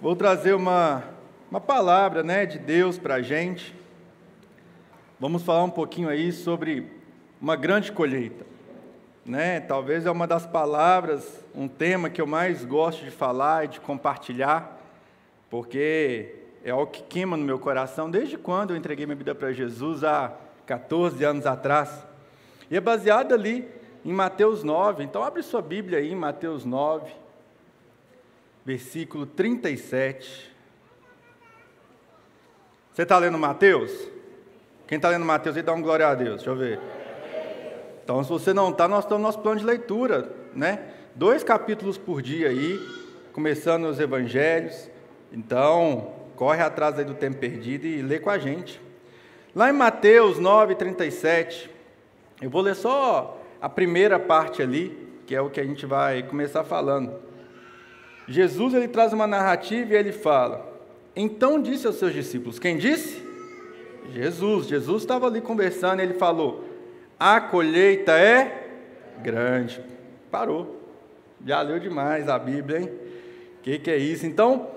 Vou trazer uma, uma palavra né, de Deus para a gente. Vamos falar um pouquinho aí sobre uma grande colheita. Né? Talvez é uma das palavras, um tema que eu mais gosto de falar e de compartilhar, porque é algo que queima no meu coração desde quando eu entreguei minha vida para Jesus há 14 anos atrás. E é baseado ali em Mateus 9. Então abre sua Bíblia aí em Mateus 9 versículo 37. Você está lendo Mateus? Quem está lendo Mateus aí, dá um glória a Deus, deixa eu ver. Então, se você não está, nós estamos no nosso plano de leitura, né? Dois capítulos por dia aí, começando os evangelhos. Então, corre atrás aí do tempo perdido e lê com a gente. Lá em Mateus 9, 37, eu vou ler só a primeira parte ali, que é o que a gente vai começar falando. Jesus ele traz uma narrativa e ele fala: Então disse aos seus discípulos, quem disse? Jesus. Jesus estava ali conversando e ele falou: A colheita é grande. Parou. Já leu demais a Bíblia, hein? O que, que é isso? Então,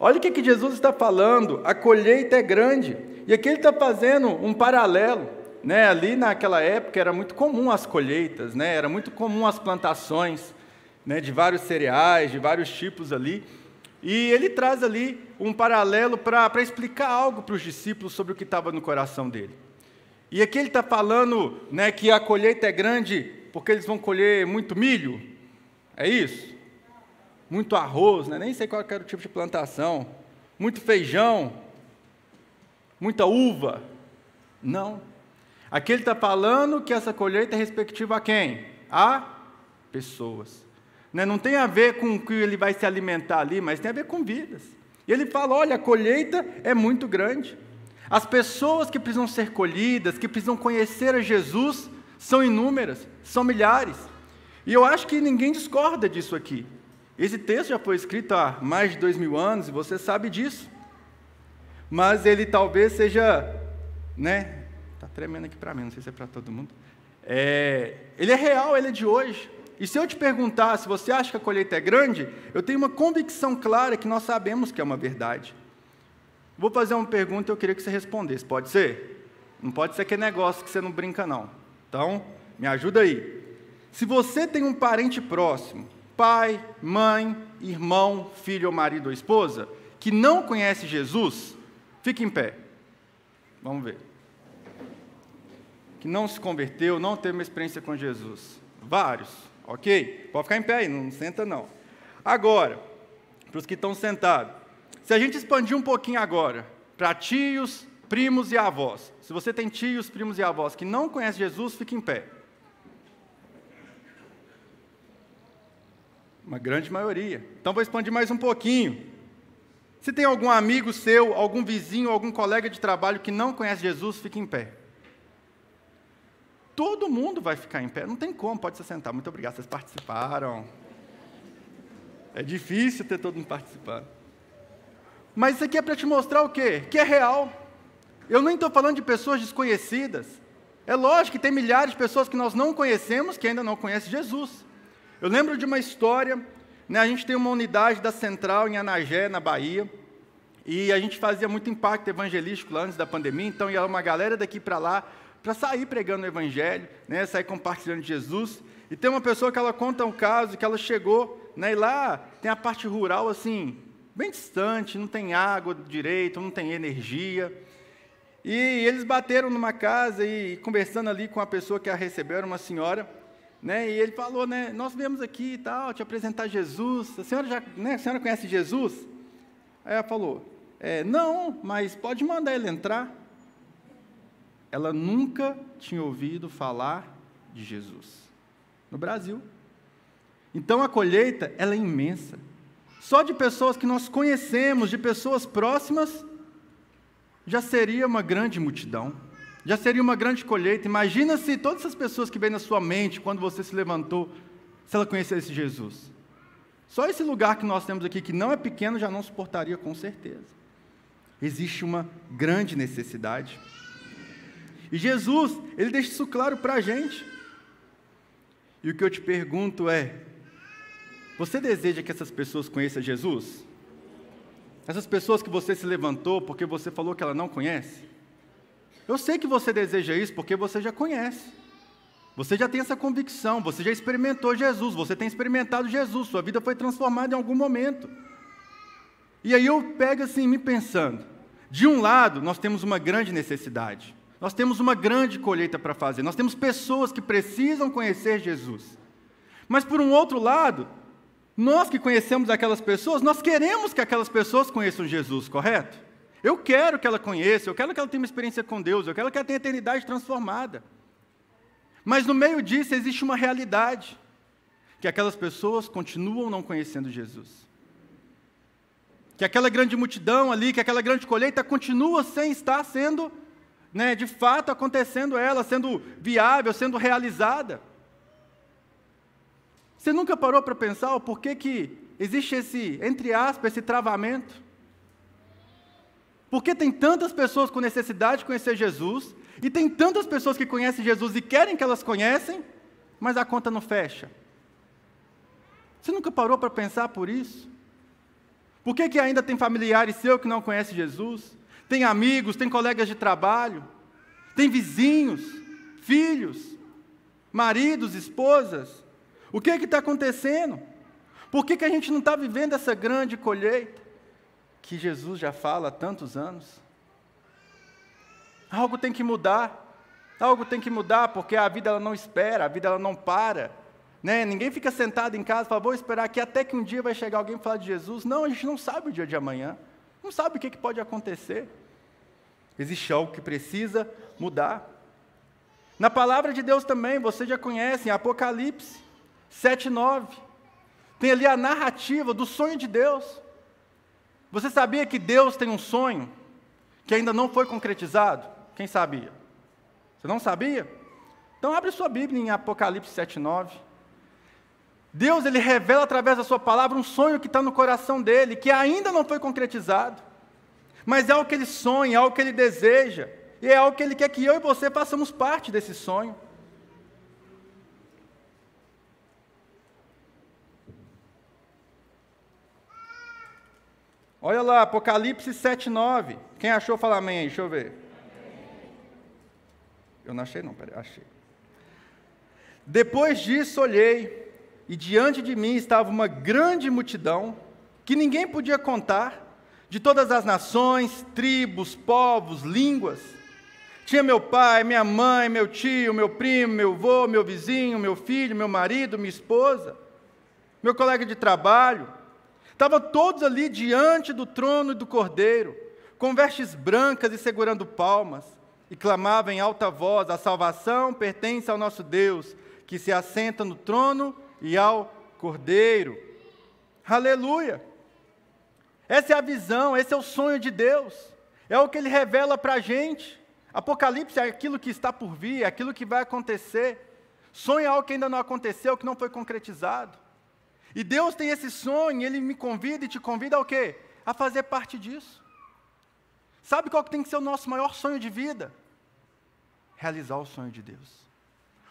olha o que, que Jesus está falando: a colheita é grande. E aqui ele está fazendo um paralelo. Né? Ali naquela época era muito comum as colheitas, né? era muito comum as plantações né, de vários cereais, de vários tipos ali. E ele traz ali um paralelo para explicar algo para os discípulos sobre o que estava no coração dele. E aqui ele está falando né, que a colheita é grande porque eles vão colher muito milho. É isso? Muito arroz, né? nem sei qual era o tipo de plantação. Muito feijão. Muita uva. Não. Aqui ele está falando que essa colheita é respectiva a quem? A pessoas. Né? Não tem a ver com o que ele vai se alimentar ali, mas tem a ver com vidas. E ele fala: olha, a colheita é muito grande. As pessoas que precisam ser colhidas, que precisam conhecer a Jesus, são inúmeras, são milhares. E eu acho que ninguém discorda disso aqui. Esse texto já foi escrito há mais de dois mil anos e você sabe disso. Mas ele talvez seja, né? Tá tremendo aqui para mim, não sei se é para todo mundo. É, ele é real, ele é de hoje. E se eu te perguntar se você acha que a colheita é grande, eu tenho uma convicção clara que nós sabemos que é uma verdade. Vou fazer uma pergunta e eu queria que você respondesse. Pode ser? Não pode ser aquele negócio que você não brinca, não. Então, me ajuda aí. Se você tem um parente próximo, pai, mãe, irmão, filho ou marido ou esposa, que não conhece Jesus, fique em pé. Vamos ver. Que não se converteu, não teve uma experiência com Jesus. Vários. Ok? Pode ficar em pé aí, não senta não. Agora, para os que estão sentados, se a gente expandir um pouquinho agora, para tios, primos e avós. Se você tem tios, primos e avós que não conhecem Jesus, fique em pé. Uma grande maioria. Então vou expandir mais um pouquinho. Se tem algum amigo seu, algum vizinho, algum colega de trabalho que não conhece Jesus, fique em pé todo mundo vai ficar em pé. Não tem como, pode se sentar. Muito obrigado, vocês participaram. É difícil ter todo mundo participando. Mas isso aqui é para te mostrar o quê? Que é real. Eu nem estou falando de pessoas desconhecidas. É lógico que tem milhares de pessoas que nós não conhecemos que ainda não conhecem Jesus. Eu lembro de uma história, né, a gente tem uma unidade da Central em Anagé, na Bahia, e a gente fazia muito impacto evangelístico lá antes da pandemia, então ia uma galera daqui para lá para sair pregando o Evangelho, né, sair compartilhando Jesus. E tem uma pessoa que ela conta um caso que ela chegou, né, e lá tem a parte rural assim, bem distante, não tem água direito, não tem energia. E eles bateram numa casa e conversando ali com a pessoa que a recebeu, era uma senhora, né, e ele falou, né, nós viemos aqui e tal, te apresentar Jesus. A senhora já, né, a senhora conhece Jesus? Aí ela falou, é, não, mas pode mandar ele entrar ela nunca tinha ouvido falar de Jesus no Brasil. Então a colheita ela é imensa. Só de pessoas que nós conhecemos, de pessoas próximas, já seria uma grande multidão. Já seria uma grande colheita. Imagina se todas essas pessoas que vêm na sua mente quando você se levantou, se ela conhecesse Jesus. Só esse lugar que nós temos aqui, que não é pequeno, já não suportaria com certeza. Existe uma grande necessidade. E Jesus, ele deixa isso claro para a gente. E o que eu te pergunto é: você deseja que essas pessoas conheçam Jesus? Essas pessoas que você se levantou porque você falou que ela não conhece? Eu sei que você deseja isso porque você já conhece. Você já tem essa convicção, você já experimentou Jesus, você tem experimentado Jesus, sua vida foi transformada em algum momento. E aí eu pego assim, me pensando, de um lado, nós temos uma grande necessidade, nós temos uma grande colheita para fazer, nós temos pessoas que precisam conhecer Jesus. Mas por um outro lado, nós que conhecemos aquelas pessoas, nós queremos que aquelas pessoas conheçam Jesus, correto? Eu quero que ela conheça, eu quero que ela tenha uma experiência com Deus, eu quero que ela tenha a eternidade transformada. Mas no meio disso existe uma realidade, que aquelas pessoas continuam não conhecendo Jesus. Que aquela grande multidão ali, que aquela grande colheita continua sem estar sendo, né, de fato acontecendo ela, sendo viável, sendo realizada. Você nunca parou para pensar o porquê que existe esse, entre aspas, esse travamento? Por que tem tantas pessoas com necessidade de conhecer Jesus, e tem tantas pessoas que conhecem Jesus e querem que elas conhecem, mas a conta não fecha? Você nunca parou para pensar por isso? Por que, que ainda tem familiares seus que não conhecem Jesus? Tem amigos, tem colegas de trabalho, tem vizinhos, filhos, maridos, esposas, o que é está acontecendo? Por que, que a gente não está vivendo essa grande colheita que Jesus já fala há tantos anos? Algo tem que mudar. Algo tem que mudar, porque a vida ela não espera, a vida ela não para. Né? Ninguém fica sentado em casa e fala, vou esperar aqui até que um dia vai chegar alguém e falar de Jesus. Não, a gente não sabe o dia de amanhã. Não sabe o que, pode acontecer. Existe algo que precisa mudar. Na palavra de Deus também, você já conhece, em Apocalipse. 7, 9. Tem ali a narrativa do sonho de Deus. Você sabia que Deus tem um sonho que ainda não foi concretizado? Quem sabia? Você não sabia? Então abre sua Bíblia em Apocalipse 7, 9. Deus ele revela através da sua palavra um sonho que está no coração dele, que ainda não foi concretizado. Mas é algo que ele sonha, é algo que ele deseja, e é algo que ele quer que eu e você façamos parte desse sonho. Olha lá, Apocalipse 7, 9. Quem achou, fala amém aí, deixa eu ver. Eu não achei, não, peraí, achei. Depois disso olhei, e diante de mim estava uma grande multidão, que ninguém podia contar, de todas as nações, tribos, povos, línguas. Tinha meu pai, minha mãe, meu tio, meu primo, meu avô, meu vizinho, meu filho, meu marido, minha esposa, meu colega de trabalho Estavam todos ali diante do trono e do cordeiro, com vestes brancas e segurando palmas, e clamavam em alta voz: A salvação pertence ao nosso Deus, que se assenta no trono e ao cordeiro. Aleluia! Essa é a visão, esse é o sonho de Deus, é o que ele revela para a gente. Apocalipse é aquilo que está por vir, é aquilo que vai acontecer. Sonho é algo que ainda não aconteceu, que não foi concretizado. E Deus tem esse sonho, Ele me convida e te convida ao quê? A fazer parte disso. Sabe qual que tem que ser o nosso maior sonho de vida? Realizar o sonho de Deus.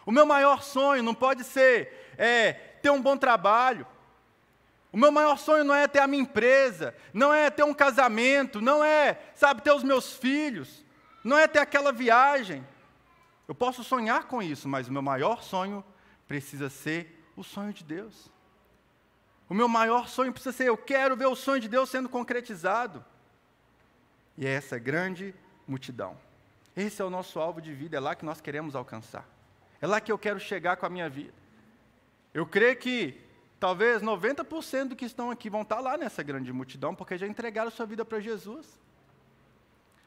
O meu maior sonho não pode ser é, ter um bom trabalho. O meu maior sonho não é ter a minha empresa, não é ter um casamento, não é, sabe, ter os meus filhos, não é ter aquela viagem. Eu posso sonhar com isso, mas o meu maior sonho precisa ser o sonho de Deus. O meu maior sonho precisa ser: eu quero ver o sonho de Deus sendo concretizado. E é essa grande multidão. Esse é o nosso alvo de vida, é lá que nós queremos alcançar. É lá que eu quero chegar com a minha vida. Eu creio que talvez 90% do que estão aqui vão estar lá nessa grande multidão, porque já entregaram sua vida para Jesus.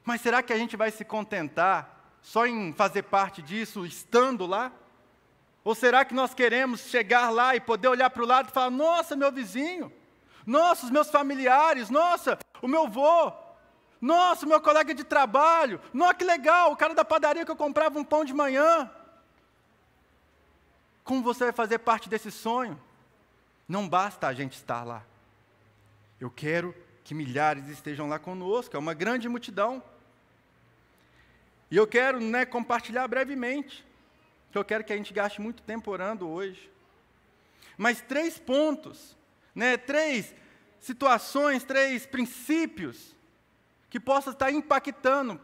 Mas será que a gente vai se contentar só em fazer parte disso, estando lá? Ou será que nós queremos chegar lá e poder olhar para o lado e falar: nossa, meu vizinho, nossa, os meus familiares, nossa, o meu avô, nossa, o meu colega de trabalho, nossa, que legal, o cara da padaria que eu comprava um pão de manhã. Como você vai fazer parte desse sonho? Não basta a gente estar lá. Eu quero que milhares estejam lá conosco, é uma grande multidão. E eu quero né, compartilhar brevemente que eu quero que a gente gaste muito tempo orando hoje. Mas três pontos, né, três situações, três princípios que possam estar impactando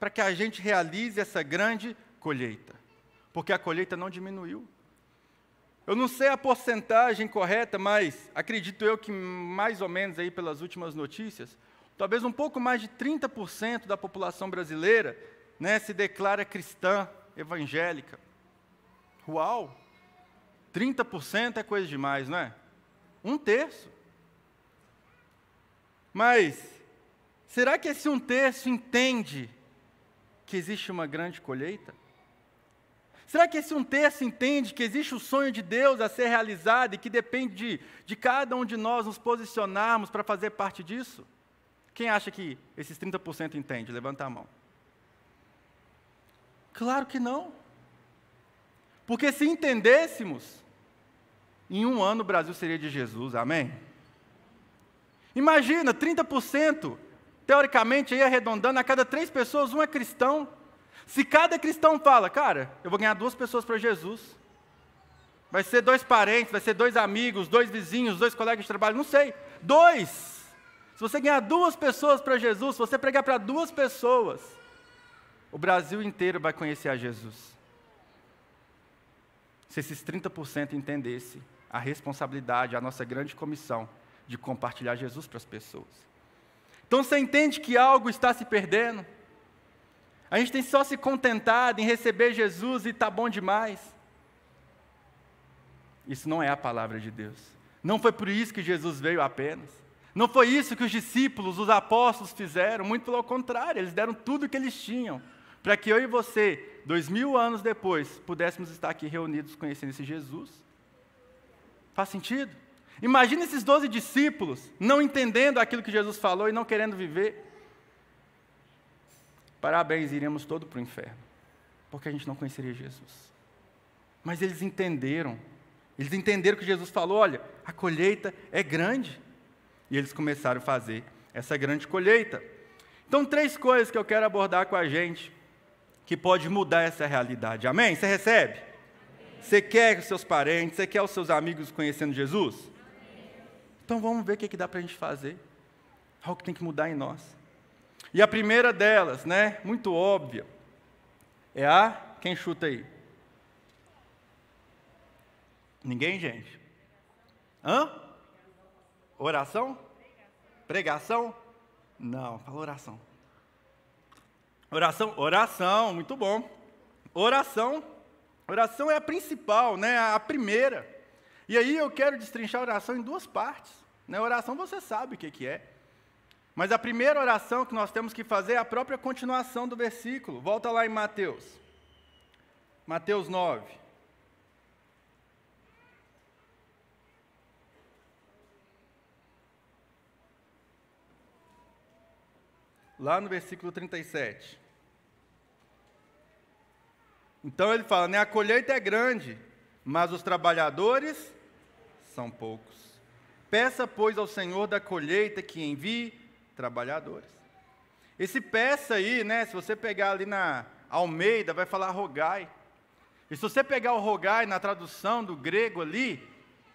para que a gente realize essa grande colheita. Porque a colheita não diminuiu. Eu não sei a porcentagem correta, mas acredito eu que mais ou menos aí pelas últimas notícias, talvez um pouco mais de 30% da população brasileira né, se declara cristã, evangélica. Uau! 30% é coisa demais, não é? Um terço. Mas, será que esse um terço entende que existe uma grande colheita? Será que esse um terço entende que existe o sonho de Deus a ser realizado e que depende de, de cada um de nós nos posicionarmos para fazer parte disso? Quem acha que esses 30% entende? Levanta a mão. Claro que não. Porque se entendêssemos, em um ano o Brasil seria de Jesus, amém? Imagina, 30%, teoricamente, aí arredondando, a cada três pessoas, um é cristão. Se cada cristão fala, cara, eu vou ganhar duas pessoas para Jesus, vai ser dois parentes, vai ser dois amigos, dois vizinhos, dois colegas de trabalho, não sei, dois. Se você ganhar duas pessoas para Jesus, se você pregar para duas pessoas, o Brasil inteiro vai conhecer a Jesus. Se esses 30% entendesse a responsabilidade, a nossa grande comissão de compartilhar Jesus para as pessoas. Então você entende que algo está se perdendo? A gente tem só se contentado em receber Jesus e está bom demais. Isso não é a palavra de Deus. Não foi por isso que Jesus veio apenas. Não foi isso que os discípulos, os apóstolos fizeram, muito pelo contrário, eles deram tudo o que eles tinham, para que eu e você, dois mil anos depois, pudéssemos estar aqui reunidos conhecendo esse Jesus. Faz sentido? Imagina esses doze discípulos não entendendo aquilo que Jesus falou e não querendo viver. Parabéns, iríamos todo para o inferno, porque a gente não conheceria Jesus. Mas eles entenderam, eles entenderam que Jesus falou: olha, a colheita é grande. E eles começaram a fazer essa grande colheita. Então, três coisas que eu quero abordar com a gente, que pode mudar essa realidade. Amém? Você recebe? Amém. Você quer os seus parentes, você quer os seus amigos conhecendo Jesus? Amém. Então vamos ver o que, que dá para a gente fazer. Algo que tem que mudar em nós. E a primeira delas, né, muito óbvia, é a. Quem chuta aí? Ninguém, gente? Hã? Oração? Pregação? Não, fala oração. Oração, oração, muito bom. Oração, oração é a principal, né? A primeira. E aí eu quero destrinchar a oração em duas partes. Né? Oração você sabe o que, que é. Mas a primeira oração que nós temos que fazer é a própria continuação do versículo. Volta lá em Mateus. Mateus 9. Lá no versículo 37. Então ele fala, né, a colheita é grande, mas os trabalhadores são poucos. Peça, pois, ao Senhor da colheita que envie trabalhadores. Esse peça aí, né, se você pegar ali na Almeida, vai falar rogai. E se você pegar o rogai na tradução do grego ali,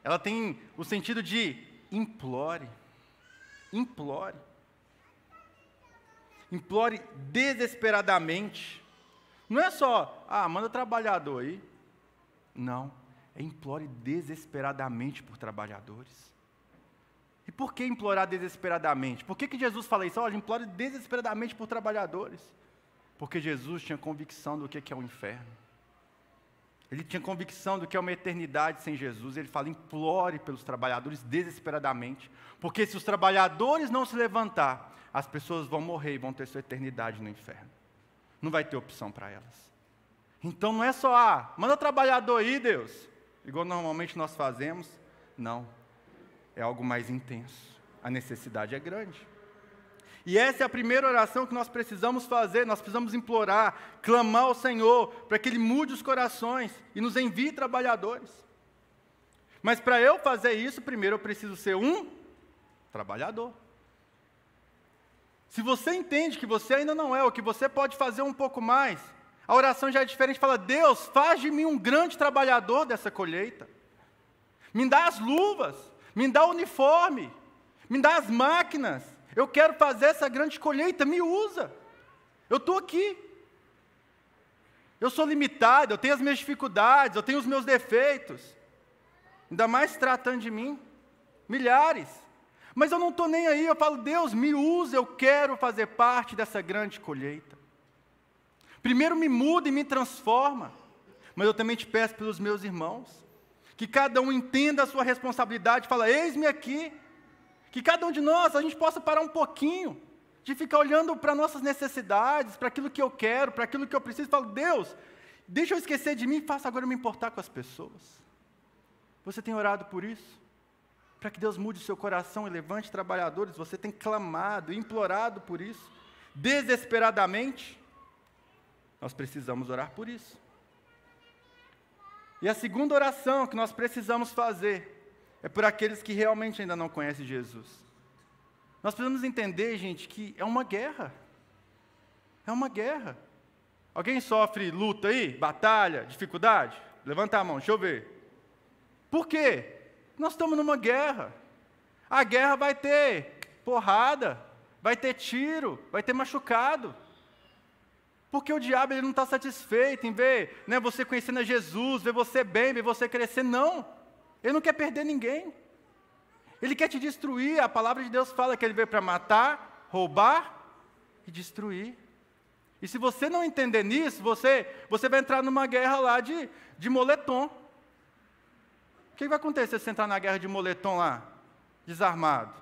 ela tem o sentido de implore. Implore. Implore desesperadamente. Não é só, ah, manda trabalhador aí. Não, é implore desesperadamente por trabalhadores. E por que implorar desesperadamente? Por que, que Jesus fala isso? Olha, implore desesperadamente por trabalhadores. Porque Jesus tinha convicção do que, é o inferno. Ele tinha convicção do que é uma eternidade sem Jesus. Ele fala: implore pelos trabalhadores desesperadamente. Porque se os trabalhadores não se levantar, as pessoas vão morrer e vão ter sua eternidade no inferno. Não vai ter opção para elas. Então não é só, ah, manda trabalhador aí, Deus, igual normalmente nós fazemos. Não é algo mais intenso. A necessidade é grande. E essa é a primeira oração que nós precisamos fazer, nós precisamos implorar, clamar ao Senhor, para que Ele mude os corações e nos envie trabalhadores. Mas para eu fazer isso, primeiro eu preciso ser um trabalhador. Se você entende que você ainda não é, ou que você pode fazer um pouco mais, a oração já é diferente, fala, Deus, faz de mim um grande trabalhador dessa colheita. Me dá as luvas, me dá o uniforme, Me dá as máquinas. Eu quero fazer essa grande colheita, me usa. Eu estou aqui. Eu sou limitado, eu tenho as minhas dificuldades, eu tenho os meus defeitos. Ainda mais tratando de mim. Milhares. Mas eu não estou nem aí, eu falo, Deus, me usa, eu quero fazer parte dessa grande colheita. Primeiro me muda e me transforma. Mas eu também te peço pelos meus irmãos. Que cada um entenda a sua responsabilidade, fala, eis-me aqui. Que cada um de nós, a gente possa parar um pouquinho de ficar olhando para nossas necessidades, para aquilo que eu quero, para aquilo que eu preciso, falo, Deus, deixa eu esquecer de mim e faça agora me importar com as pessoas. Você tem orado por isso? Para que Deus mude o seu coração e levante trabalhadores, você tem clamado, implorado por isso, desesperadamente. Nós precisamos orar por isso. E a segunda oração que nós precisamos fazer é por aqueles que realmente ainda não conhecem Jesus. Nós precisamos entender, gente, que é uma guerra. É uma guerra. Alguém sofre luta aí? Batalha? Dificuldade? Levanta a mão, deixa eu ver. Por quê? Nós estamos numa guerra. A guerra vai ter porrada, vai ter tiro, vai ter machucado. Porque o diabo ele não está satisfeito em ver né, você conhecendo a Jesus, ver você bem, ver você crescer. Não. Ele não quer perder ninguém. Ele quer te destruir. A palavra de Deus fala que ele veio para matar, roubar e destruir. E se você não entender nisso, você, você vai entrar numa guerra lá de, de moletom. O que vai acontecer se você entrar na guerra de moletom lá, desarmado?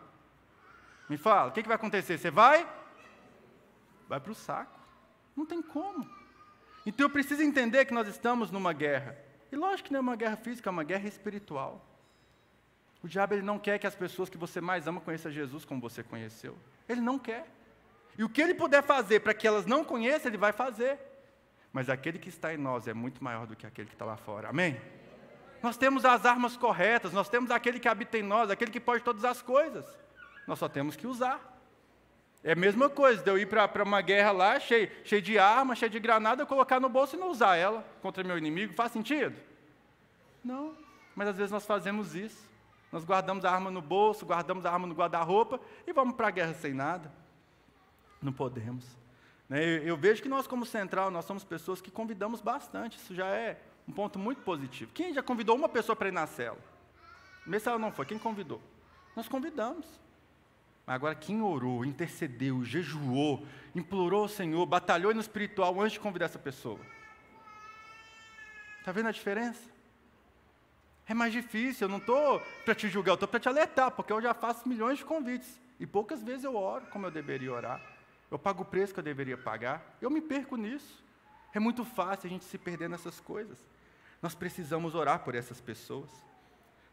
Me fala, o que vai acontecer? Você vai? Vai para o saco. Não tem como. Então eu preciso entender que nós estamos numa guerra. E lógico que não é uma guerra física, é uma guerra espiritual. O diabo ele não quer que as pessoas que você mais ama conheçam Jesus como você conheceu. Ele não quer. E o que ele puder fazer para que elas não conheçam, ele vai fazer. Mas aquele que está em nós é muito maior do que aquele que está lá fora. Amém? Nós temos as armas corretas, nós temos aquele que habita em nós, aquele que pode todas as coisas. Nós só temos que usar. É a mesma coisa de eu ir para uma guerra lá, cheio, cheio de arma, cheio de granada, eu colocar no bolso e não usar ela contra meu inimigo. Faz sentido? Não. Mas às vezes nós fazemos isso. Nós guardamos a arma no bolso, guardamos a arma no guarda-roupa e vamos para a guerra sem nada. Não podemos. Né? Eu vejo que nós, como central, nós somos pessoas que convidamos bastante. Isso já é um ponto muito positivo. Quem já convidou uma pessoa para ir na cela? Mesmo ela não foi, quem convidou? Nós convidamos. Mas agora, quem orou, intercedeu, jejuou, implorou ao Senhor, batalhou no espiritual antes de convidar essa pessoa? Está vendo a diferença? É mais difícil, eu não estou para te julgar, eu estou para te alertar, porque eu já faço milhões de convites. E poucas vezes eu oro como eu deveria orar. Eu pago o preço que eu deveria pagar. Eu me perco nisso. É muito fácil a gente se perder nessas coisas. Nós precisamos orar por essas pessoas.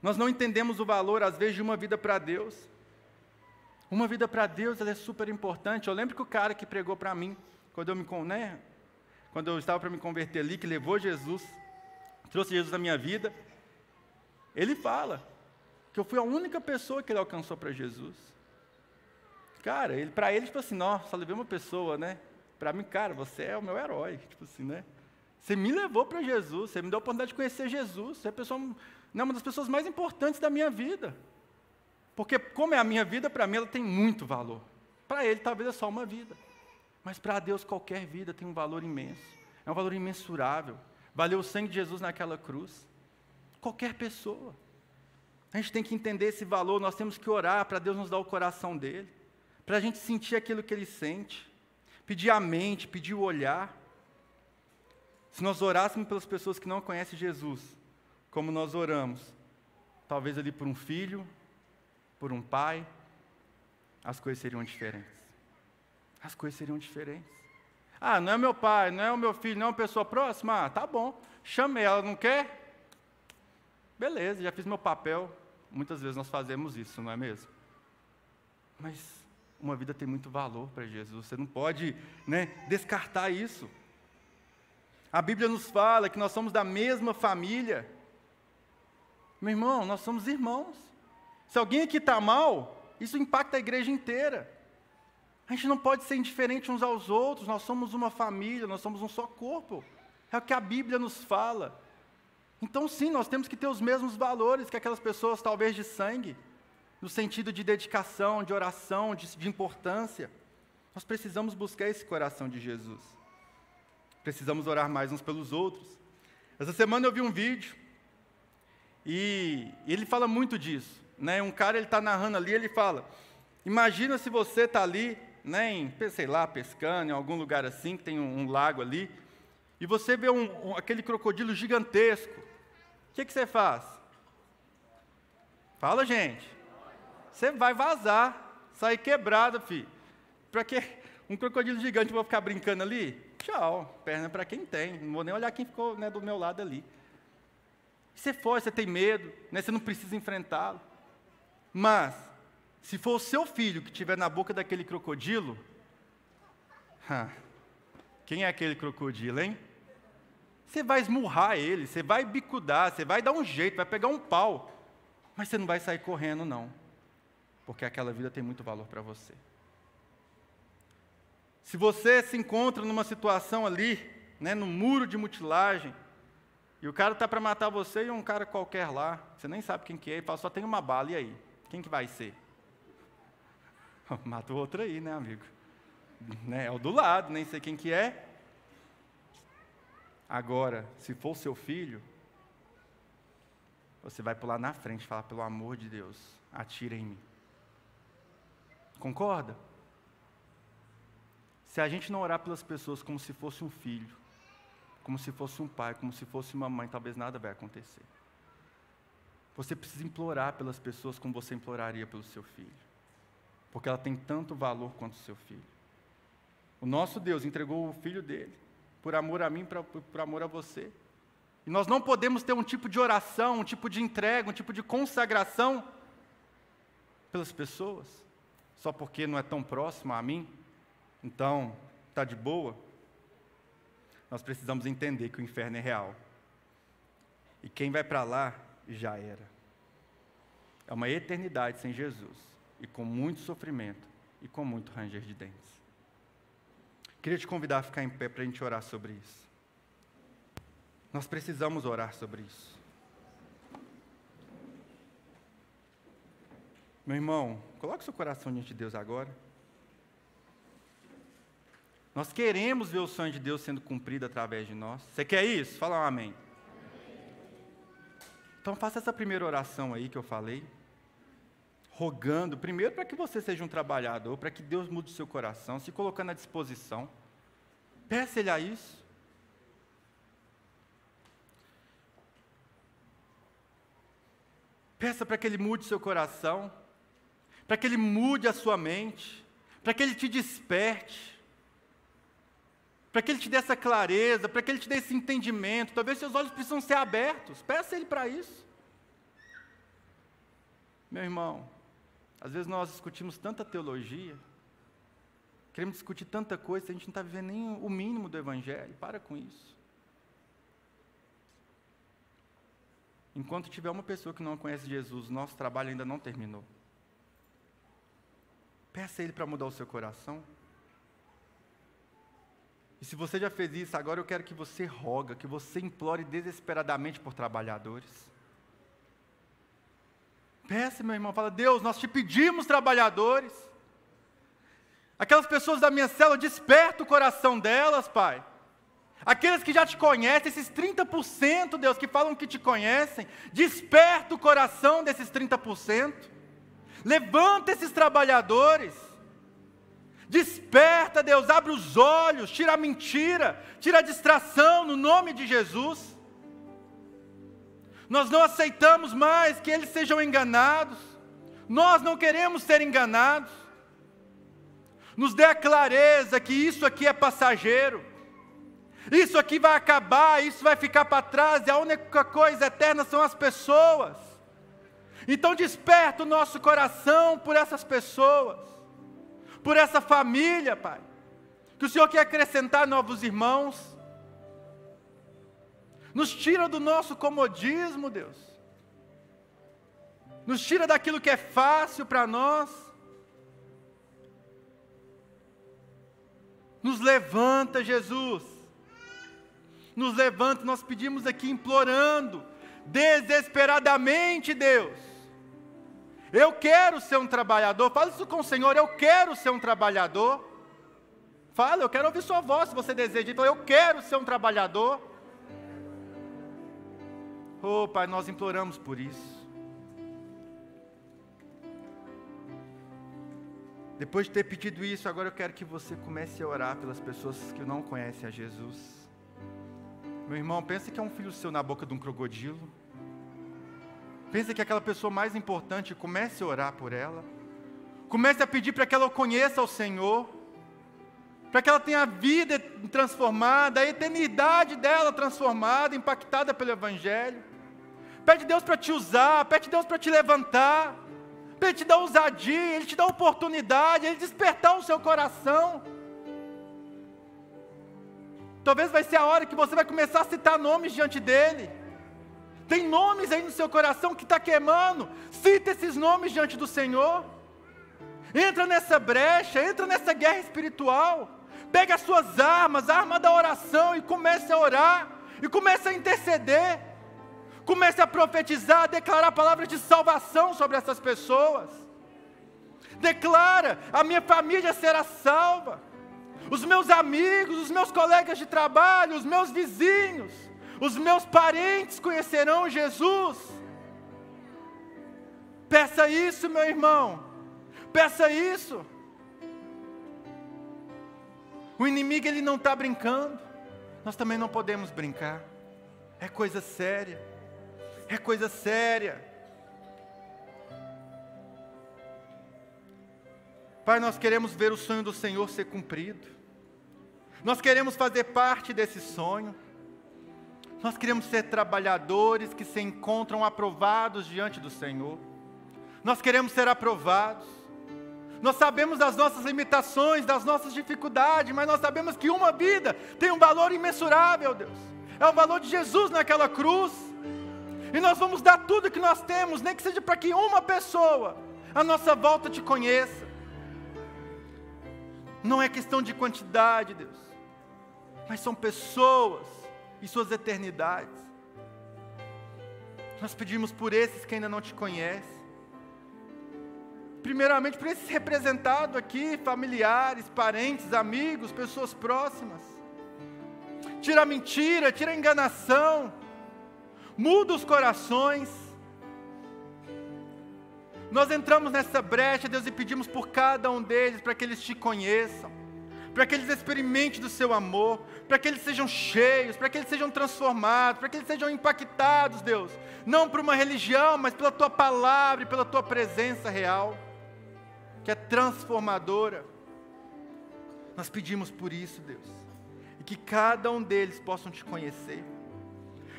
Nós não entendemos o valor, às vezes, de uma vida para Deus. Uma vida para Deus é super importante. Eu lembro que o cara que pregou para mim, quando eu, me, né, quando eu estava para me converter ali, que levou Jesus, trouxe Jesus na minha vida, ele fala que eu fui a única pessoa que ele alcançou para Jesus. Cara, ele, para ele, tipo assim, nossa, só levei uma pessoa, né? Para mim, cara, você é o meu herói, tipo assim, né? Você me levou para Jesus, você me deu a oportunidade de conhecer Jesus, você é pessoa, né, uma das pessoas mais importantes da minha vida. Porque, como é a minha vida, para mim ela tem muito valor. Para ele, talvez é só uma vida. Mas para Deus, qualquer vida tem um valor imenso. É um valor imensurável. Valeu o sangue de Jesus naquela cruz. Qualquer pessoa. A gente tem que entender esse valor, nós temos que orar para Deus nos dar o coração dele, para a gente sentir aquilo que ele sente, pedir a mente, pedir o olhar. Se nós orássemos pelas pessoas que não conhecem Jesus, como nós oramos, talvez ali por um filho, por um pai, as coisas seriam diferentes. As coisas seriam diferentes. Ah, não é meu pai, não é o meu filho, não é uma pessoa próxima? Ah, tá bom. Chame ela, não quer? Beleza, já fiz meu papel. Muitas vezes nós fazemos isso, não é mesmo? Mas uma vida tem muito valor para Jesus. Você não pode né, descartar isso. A Bíblia nos fala que nós somos da mesma família. Meu irmão, nós somos irmãos. Se alguém aqui está mal, isso impacta a igreja inteira. A gente não pode ser indiferente uns aos outros, nós somos uma família, nós somos um só corpo. É o que a Bíblia nos fala. Então, sim, nós temos que ter os mesmos valores que aquelas pessoas, talvez de sangue. no sentido de dedicação, de oração, de, de importância. Nós precisamos buscar esse coração de Jesus. Precisamos orar mais uns pelos outros. Essa semana eu vi um vídeo e ele fala muito disso. Né? Um cara ele está narrando ali, ele fala: Imagina se você está ali, né, sei lá, pescando, em algum lugar assim, que tem um, um lago ali, e você vê um, um, aquele crocodilo gigantesco. O que, que você faz? Fala, gente. Você vai vazar, sair quebrado, filho. Para que um crocodilo gigante vou ficar brincando ali? Tchau, perna para quem tem. Não vou nem olhar quem ficou né, do meu lado ali. Você foge, você tem medo, né, você não precisa enfrentá-lo. Mas, se for o seu filho que estiver na boca daquele crocodilo, quem é aquele crocodilo, hein? Você vai esmurrar ele, você vai bicudar, você vai dar um jeito, vai pegar um pau, mas você não vai sair correndo, não, porque aquela vida tem muito valor para você. Se você se encontra numa situação ali, né, no muro de mutilagem, e o cara está para matar você e um cara qualquer lá, você nem sabe quem que é, e fala, só tem uma bala, e aí? Quem que vai ser? Mata o outro aí, né, amigo? Né, é o do lado, nem sei quem que é. Agora, se for seu filho, você vai pular na frente e falar, pelo amor de Deus, atira em mim. Concorda? Se a gente não orar pelas pessoas como se fosse um filho, como se fosse um pai, como se fosse uma mãe, talvez nada vai acontecer. Você precisa implorar pelas pessoas como você imploraria pelo seu filho, porque ela tem tanto valor quanto o seu filho. O nosso Deus entregou o filho dele, por amor a mim, por, por amor a você. E nós não podemos ter um tipo de oração, um tipo de entrega, um tipo de consagração pelas pessoas, só porque não é tão próximo a mim, então, está de boa? Nós precisamos entender que o inferno é real. E quem vai para lá já era. É uma eternidade sem Jesus, e com muito sofrimento, e com muito ranger de dentes. Queria te convidar a ficar em pé para a gente orar sobre isso. Nós precisamos orar sobre isso. Meu irmão, coloque seu coração diante de Deus agora. Nós queremos ver o sonho de Deus sendo cumprido através de nós. Você quer isso? Fala um amém. Então faça essa primeira oração aí que eu falei, rogando, primeiro para que você seja um trabalhador, para que Deus mude o seu coração, se colocando à disposição. Peça Ele a isso. Peça para que Ele mude seu coração, para que Ele mude a sua mente, para que Ele te desperte para que Ele te dê essa clareza, para que Ele te dê esse entendimento. Talvez seus olhos precisam ser abertos. Peça Ele para isso. Meu irmão, às vezes nós discutimos tanta teologia, queremos discutir tanta coisa, a gente não está vivendo nem o mínimo do Evangelho. Para com isso. Enquanto tiver uma pessoa que não conhece Jesus, nosso trabalho ainda não terminou. Peça a Ele para mudar o seu coração. E se você já fez isso, agora eu quero que você roga, que você implore desesperadamente por trabalhadores. Peça, meu irmão, fala, Deus, nós te pedimos trabalhadores. Aquelas pessoas da minha célula, desperta o coração delas, Pai. Aqueles que já te conhecem, esses 30%, Deus, que falam que te conhecem, desperta o coração desses 30%. Levanta esses trabalhadores. Desperta, Deus, abre os olhos, tira a mentira, tira a distração no nome de Jesus. Nós não aceitamos mais que eles sejam enganados, nós não queremos ser enganados. Nos dê a clareza que isso aqui é passageiro, isso aqui vai acabar, isso vai ficar para trás, e a única coisa eterna são as pessoas. Então desperta o nosso coração por essas pessoas por essa família, Pai. Que o Senhor quer acrescentar novos irmãos. Nos tira do nosso comodismo, Deus. Nos tira daquilo que é fácil para nós. Nos levanta, Jesus. Nos levanta, nós pedimos aqui implorando, desesperadamente, Deus Eu quero ser um trabalhador. Fala isso com o Senhor. Eu quero ser um trabalhador. Fala, eu quero ouvir sua voz se você deseja. Então, eu quero ser um trabalhador. Oh, Pai, nós imploramos por isso. Depois de ter pedido isso, agora eu quero que você comece a orar pelas pessoas que não conhecem a Jesus. Meu irmão, pensa que é um filho seu na boca de um crocodilo. Pensa que aquela pessoa mais importante, comece a orar por ela. Comece a pedir para que ela conheça o Senhor para que ela tenha a vida transformada, a eternidade dela transformada, impactada pelo Evangelho. Pede Deus para te usar, pede Deus para te levantar, pede te dar ousadia, Ele te dá oportunidade, Ele despertar o seu coração. Talvez vai ser a hora que você vai começar a citar nomes diante dEle. Tem nomes aí no seu coração que está queimando, cita esses nomes diante do Senhor. Entra nessa brecha, entra nessa guerra espiritual. Pega as suas armas, a arma da oração e comece a orar, e comece a interceder. Comece a profetizar, a declarar palavras de salvação sobre essas pessoas. Declara: a minha família será salva. Os meus amigos, os meus colegas de trabalho, os meus vizinhos, os meus parentes conhecerão Jesus. Peça isso, meu irmão. Peça isso. O inimigo ele não está brincando, nós também não podemos brincar. É coisa séria, é coisa séria. Pai, nós queremos ver o sonho do Senhor ser cumprido. Nós queremos fazer parte desse sonho. Nós queremos ser trabalhadores que se encontram aprovados diante do Senhor. Nós queremos ser aprovados. Nós sabemos das nossas limitações, das nossas dificuldades, mas nós sabemos que uma vida tem um valor imensurável, Deus. É o valor de Jesus naquela cruz. E nós vamos dar tudo que nós temos, nem que seja para que uma pessoa à nossa volta te conheça. Não é questão de quantidade, Deus, mas são pessoas e suas eternidades. Nós pedimos por esses que ainda não te conhecem primeiramente por esses representados aqui, familiares, parentes, amigos, pessoas próximas. Tira a mentira, tira a enganação, muda os corações. Nós entramos nessa brecha, Deus, e pedimos por cada um deles para que eles te conheçam, para que eles experimentem do seu amor, para que eles sejam cheios, para que eles sejam transformados, para que eles sejam impactados, Deus, não por uma religião, mas pela tua palavra e pela tua presença real que é transformadora. Nós pedimos por isso, Deus, e que cada um deles possam te conhecer.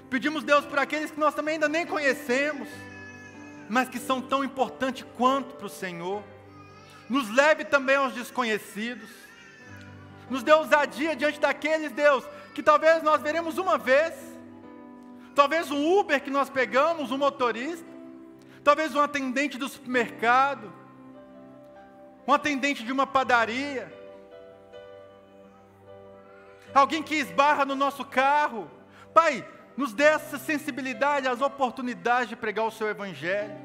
Pedimos, Deus, por aqueles que nós também ainda nem conhecemos, mas que são tão importantes quanto para o Senhor. Nos leve também aos desconhecidos. Nos dê ousadia diante daqueles, Deus, que talvez nós veremos uma vez. Talvez um Uber que nós pegamos, um motorista. Talvez um atendente do supermercado um atendente de uma padaria, alguém que esbarra no nosso carro. Pai, nos dê essa sensibilidade, as oportunidades de pregar o Seu Evangelho.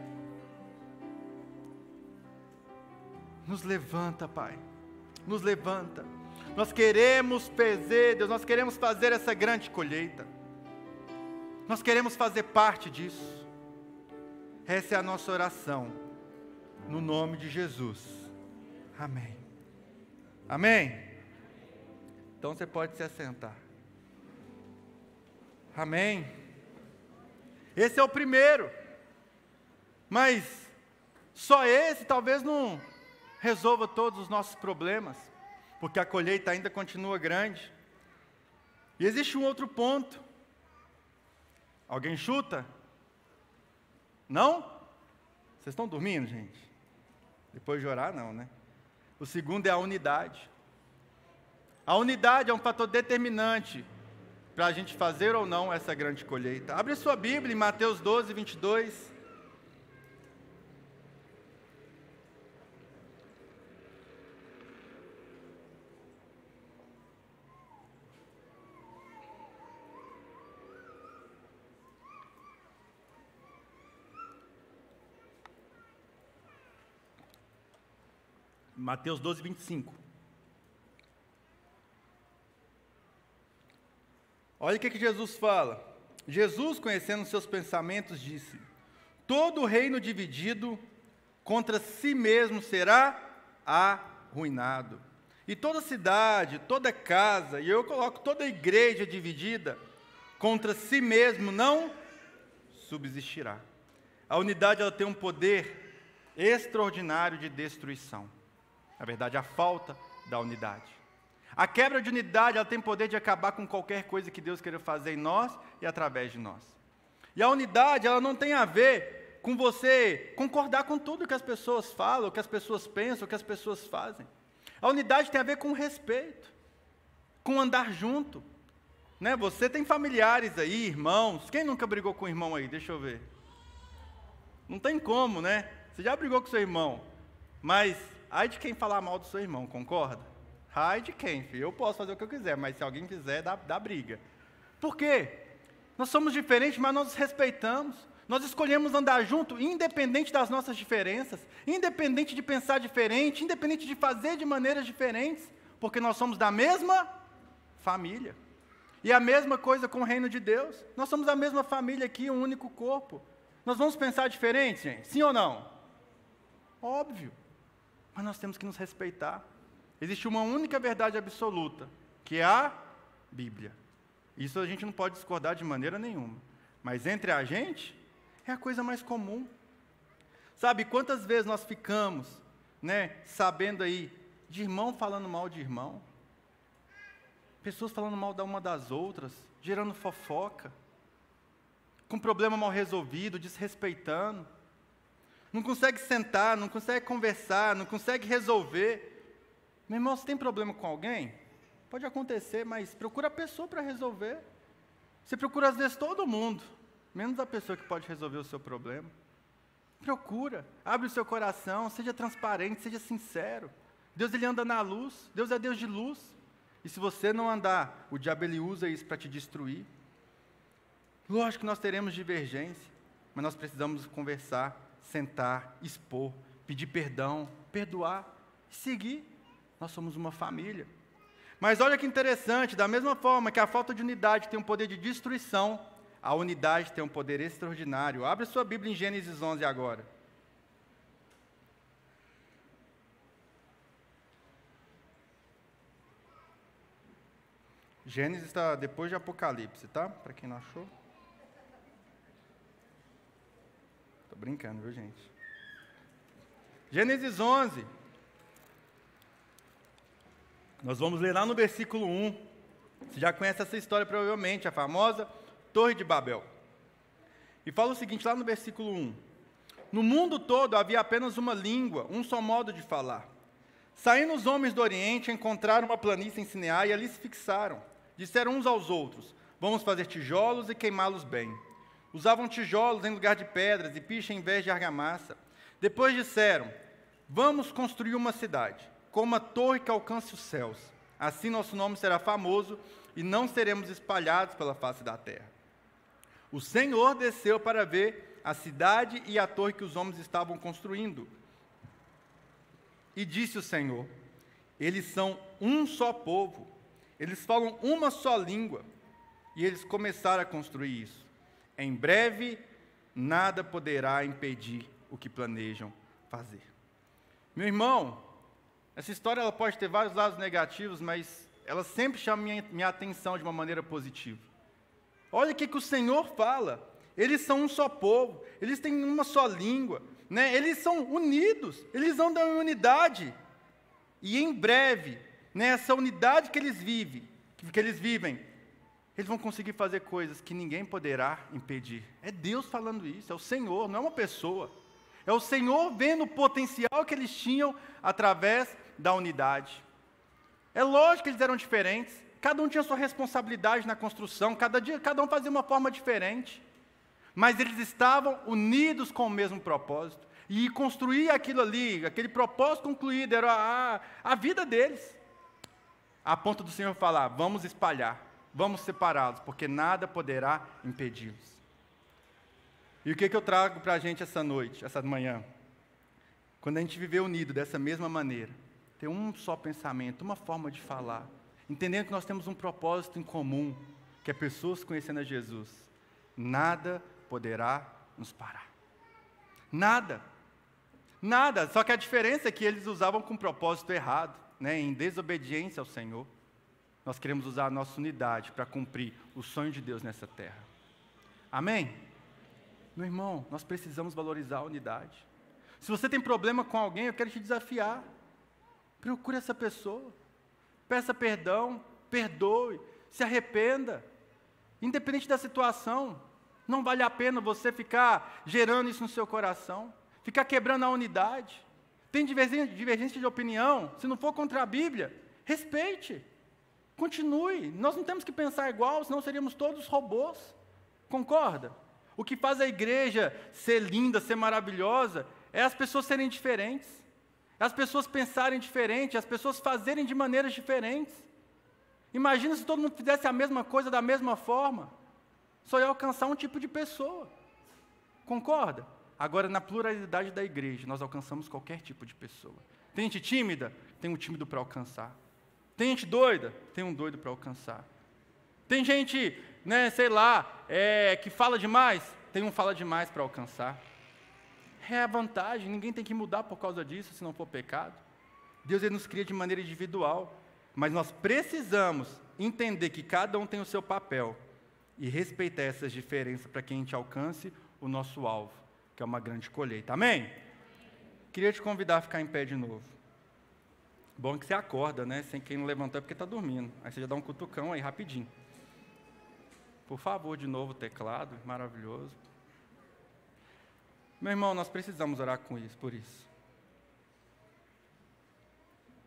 Nos levanta, Pai, nos levanta. Nós queremos fazer, Deus, nós queremos fazer essa grande colheita. Nós queremos fazer parte disso. Essa é a nossa oração, no nome de Jesus. Amém. Amém? Então você pode se assentar. Amém. Esse é o primeiro. Mas só esse talvez não resolva todos os nossos problemas, porque a colheita ainda continua grande. E existe um outro ponto. Alguém chuta? Não? Vocês estão dormindo, gente? Depois de orar, não, né? O segundo é a unidade. A unidade é um fator determinante para a gente fazer ou não essa grande colheita. Abre sua Bíblia em Mateus 12, 22. Mateus 12, 25. Olha o que, que Jesus fala. Jesus, conhecendo seus pensamentos, disse: Todo reino dividido contra si mesmo será arruinado. E toda cidade, toda casa, e eu coloco toda igreja dividida contra si mesmo não subsistirá. A unidade ela tem um poder extraordinário de destruição. Na verdade, a falta da unidade. A quebra de unidade ela tem poder de acabar com qualquer coisa que Deus queira fazer em nós e através de nós. E a unidade ela não tem a ver com você concordar com tudo que as pessoas falam, que as pessoas pensam, que as pessoas fazem. A unidade tem a ver com respeito, com andar junto. Né? Você tem familiares aí, irmãos. Quem nunca brigou com irmão aí? Deixa eu ver. Não tem como, né? Você já brigou com seu irmão. Mas, ai de quem falar mal do seu irmão, concorda? Ai de quem, filho? Eu posso fazer o que eu quiser, mas se alguém quiser, dá, dá briga. Por quê? Nós somos diferentes, mas nós respeitamos. Nós escolhemos andar junto, independente das nossas diferenças, independente de pensar diferente, independente de fazer de maneiras diferentes, porque nós somos da mesma família. E a mesma coisa com o reino de Deus. Nós somos a mesma família aqui, um único corpo. Nós vamos pensar diferente, gente? Sim ou não? Óbvio. Mas nós temos que nos respeitar. Existe uma única verdade absoluta, que é a Bíblia. Isso a gente não pode discordar de maneira nenhuma. Mas entre a gente, é a coisa mais comum. Sabe quantas vezes nós ficamos, né, sabendo aí de irmão falando mal de irmão, pessoas falando mal da uma das outras, gerando fofoca, com problema mal resolvido, desrespeitando, não consegue sentar, não consegue conversar, não consegue resolver. Meu irmão, você tem problema com alguém? Pode acontecer, mas procura a pessoa para resolver. Você procura às vezes todo mundo, menos a pessoa que pode resolver o seu problema. Procura, abre o seu coração, seja transparente, seja sincero. Deus ele anda na luz, Deus é Deus de luz. E se você não andar, o diabo ele usa isso para te destruir. Lógico que nós teremos divergência, mas nós precisamos conversar, sentar, expor, pedir perdão, perdoar seguir. Nós somos uma família. Mas olha que interessante, da mesma forma que a falta de unidade tem um poder de destruição, a unidade tem um poder extraordinário. Abre sua Bíblia em Gênesis 11 agora. Gênesis está depois de Apocalipse, tá? Para quem não achou. Brincando, viu, gente? Gênesis 11. Nós vamos ler lá no versículo 1. Você já conhece essa história provavelmente, a famosa Torre de Babel. E fala o seguinte lá no versículo 1: No mundo todo havia apenas uma língua, um só modo de falar. Saindo os homens do Oriente, encontraram uma planície em Sineá e ali se fixaram. Disseram uns aos outros: Vamos fazer tijolos e queimá-los bem. Usavam tijolos em lugar de pedras e picha em vez de argamassa. Depois disseram: Vamos construir uma cidade, com uma torre que alcance os céus. Assim nosso nome será famoso e não seremos espalhados pela face da terra. O Senhor desceu para ver a cidade e a torre que os homens estavam construindo. E disse o Senhor: Eles são um só povo, eles falam uma só língua. E eles começaram a construir isso. Em breve, nada poderá impedir o que planejam fazer. Meu irmão, essa história ela pode ter vários lados negativos, mas ela sempre chama minha, minha atenção de uma maneira positiva. Olha o que, que o Senhor fala. Eles são um só povo, eles têm uma só língua, né? eles são unidos, eles andam em unidade. E em breve, nessa unidade que eles vivem, que eles vivem, eles vão conseguir fazer coisas que ninguém poderá impedir. É Deus falando isso, é o Senhor, não é uma pessoa. É o Senhor vendo o potencial que eles tinham através da unidade. É lógico que eles eram diferentes, Cada um tinha sua responsabilidade na construção, cada dia cada um fazia uma forma diferente. Mas eles estavam unidos com o mesmo propósito. E construir aquilo ali, aquele propósito concluído, era a, a vida deles. A ponto do Senhor falar: vamos espalhar, vamos separá-los, porque nada poderá impedi-los. E o que, que eu trago para a gente essa noite, essa manhã? Quando a gente viver unido dessa mesma maneira, ter um só pensamento, uma forma de falar, entendendo que nós temos um propósito em comum, que é pessoas conhecendo a Jesus, nada poderá nos parar. Nada. Nada. Só que a diferença é que eles usavam com propósito errado, né, em desobediência ao Senhor. Nós queremos usar a nossa unidade para cumprir o sonho de Deus nessa terra. Amém? Meu irmão, nós precisamos valorizar a unidade. Se você tem problema com alguém, eu quero te desafiar. Procure essa pessoa. Peça perdão, perdoe, se arrependa. Independente da situação, não vale a pena você ficar gerando isso no seu coração, ficar quebrando a unidade. Tem divergência de opinião, se não for contra a Bíblia, respeite. Continue. Nós não temos que pensar igual, senão seríamos todos robôs. Concorda? O que faz a igreja ser linda, ser maravilhosa, é as pessoas serem diferentes, é as pessoas pensarem diferente, as pessoas fazerem de maneiras diferentes. Imagina se todo mundo fizesse a mesma coisa da mesma forma, só ia alcançar um tipo de pessoa. Concorda? Agora, na pluralidade da igreja, nós alcançamos qualquer tipo de pessoa. Tem gente tímida? Tem um tímido para alcançar. Tem gente doida? Tem um doido para alcançar. Tem gente, né, sei lá, é, que fala demais? Tem um fala demais para alcançar é a vantagem, ninguém tem que mudar por causa disso, se não for pecado. Deus ele nos cria de maneira individual, mas nós precisamos entender que cada um tem o seu papel e respeitar essas diferenças para que a gente alcance o nosso alvo, que é uma grande colheita. Amém? Queria te convidar a ficar em pé de novo. Bom que você acorda, né? Sem quem não levantou é porque está dormindo. Aí você já dá um cutucão aí rapidinho. Por favor, de novo, teclado, maravilhoso. Meu irmão, nós precisamos orar com isso, por isso.